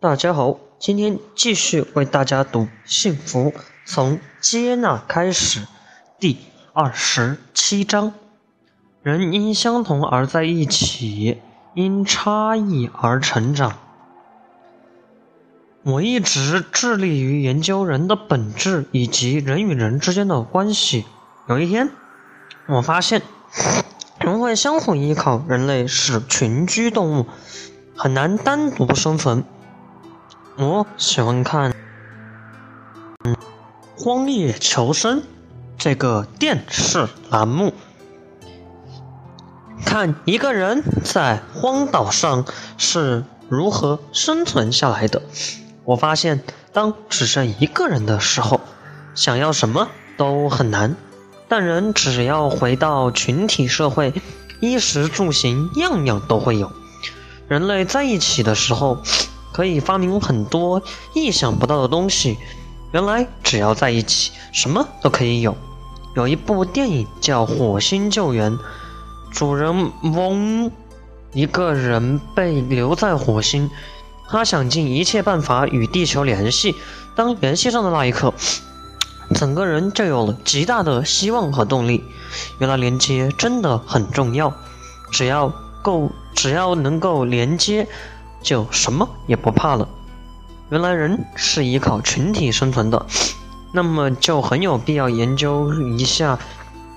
大家好，今天继续为大家读《幸福从接纳开始》第二十七章：人因相同而在一起，因差异而成长。我一直致力于研究人的本质以及人与人之间的关系。有一天，我发现人会相互依靠，人类是群居动物，很难单独生存。我喜欢看《荒野求生》这个电视栏目，看一个人在荒岛上是如何生存下来的。我发现，当只剩一个人的时候，想要什么都很难；但人只要回到群体社会，衣食住行样样都会有。人类在一起的时候。可以发明很多意想不到的东西。原来只要在一起，什么都可以有。有一部电影叫《火星救援》，主人翁一个人被留在火星，他想尽一切办法与地球联系。当联系上的那一刻，整个人就有了极大的希望和动力。原来连接真的很重要，只要够，只要能够连接。就什么也不怕了。原来人是依靠群体生存的，那么就很有必要研究一下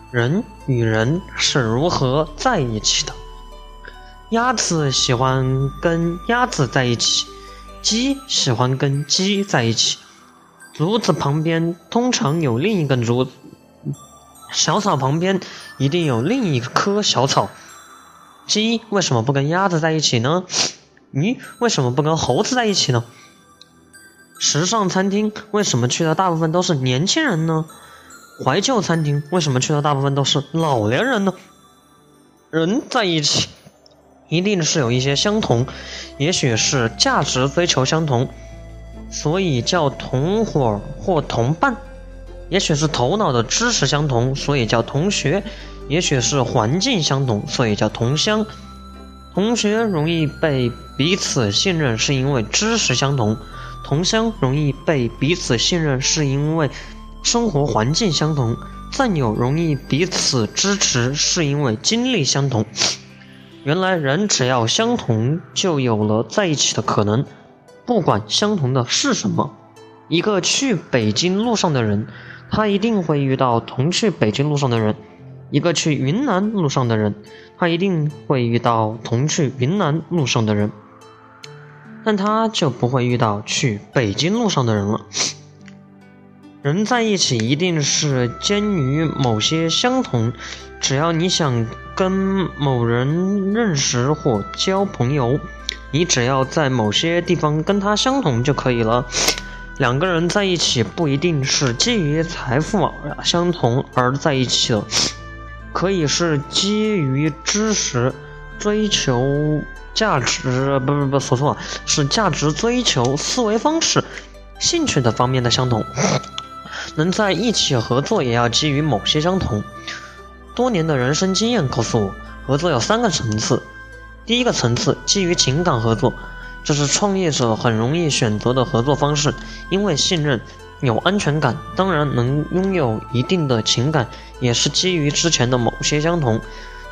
人与人是如何在一起的。鸭子喜欢跟鸭子在一起，鸡喜欢跟鸡在一起。竹子旁边通常有另一根竹子，小草旁边一定有另一棵小草。鸡为什么不跟鸭子在一起呢？咦，为什么不跟猴子在一起呢？时尚餐厅为什么去的大部分都是年轻人呢？怀旧餐厅为什么去的大部分都是老年人呢？人在一起，一定是有一些相同，也许是价值追求相同，所以叫同伙或同伴；也许是头脑的知识相同，所以叫同学；也许是环境相同，所以叫同乡。同学容易被彼此信任，是因为知识相同；同乡容易被彼此信任，是因为生活环境相同；战友容易彼此支持，是因为经历相同。原来人只要相同，就有了在一起的可能，不管相同的是什么。一个去北京路上的人，他一定会遇到同去北京路上的人。一个去云南路上的人，他一定会遇到同去云南路上的人，但他就不会遇到去北京路上的人了。人在一起一定是基于某些相同，只要你想跟某人认识或交朋友，你只要在某些地方跟他相同就可以了。两个人在一起不一定是基于财富相同而在一起的。可以是基于知识、追求价值，不不不，说错了，是价值追求、思维方式、兴趣的方面的相同。能在一起合作，也要基于某些相同。多年的人生经验告诉我，合作有三个层次。第一个层次基于情感合作，这是创业者很容易选择的合作方式，因为信任。有安全感，当然能拥有一定的情感，也是基于之前的某些相同，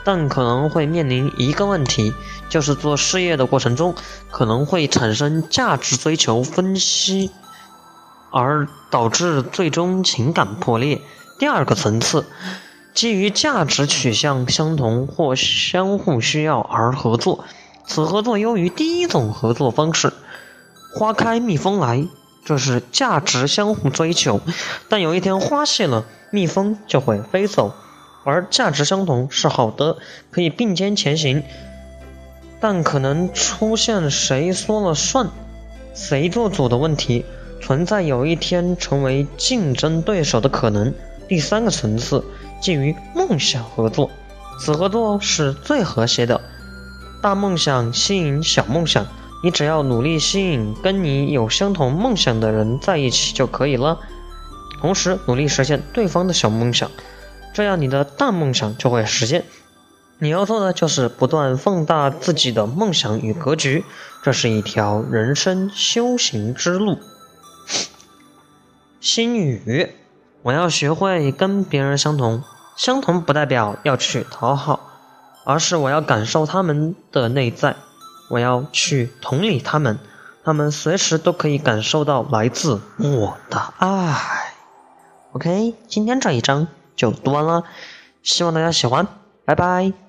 但可能会面临一个问题，就是做事业的过程中可能会产生价值追求分析，而导致最终情感破裂。第二个层次，基于价值取向相同或相互需要而合作，此合作优于第一种合作方式。花开蜜蜂来。这是价值相互追求，但有一天花谢了，蜜蜂就会飞走。而价值相同是好的，可以并肩前行，但可能出现谁说了算、谁做主的问题，存在有一天成为竞争对手的可能。第三个层次基于梦想合作，此合作是最和谐的。大梦想吸引小梦想。你只要努力吸引跟你有相同梦想的人在一起就可以了，同时努力实现对方的小梦想，这样你的大梦想就会实现。你要做的就是不断放大自己的梦想与格局，这是一条人生修行之路。心语：我要学会跟别人相同，相同不代表要去讨好，而是我要感受他们的内在，我要去同理他们，他们随时都可以感受到来自我的爱。OK，今天这一章就读完了，希望大家喜欢，拜拜。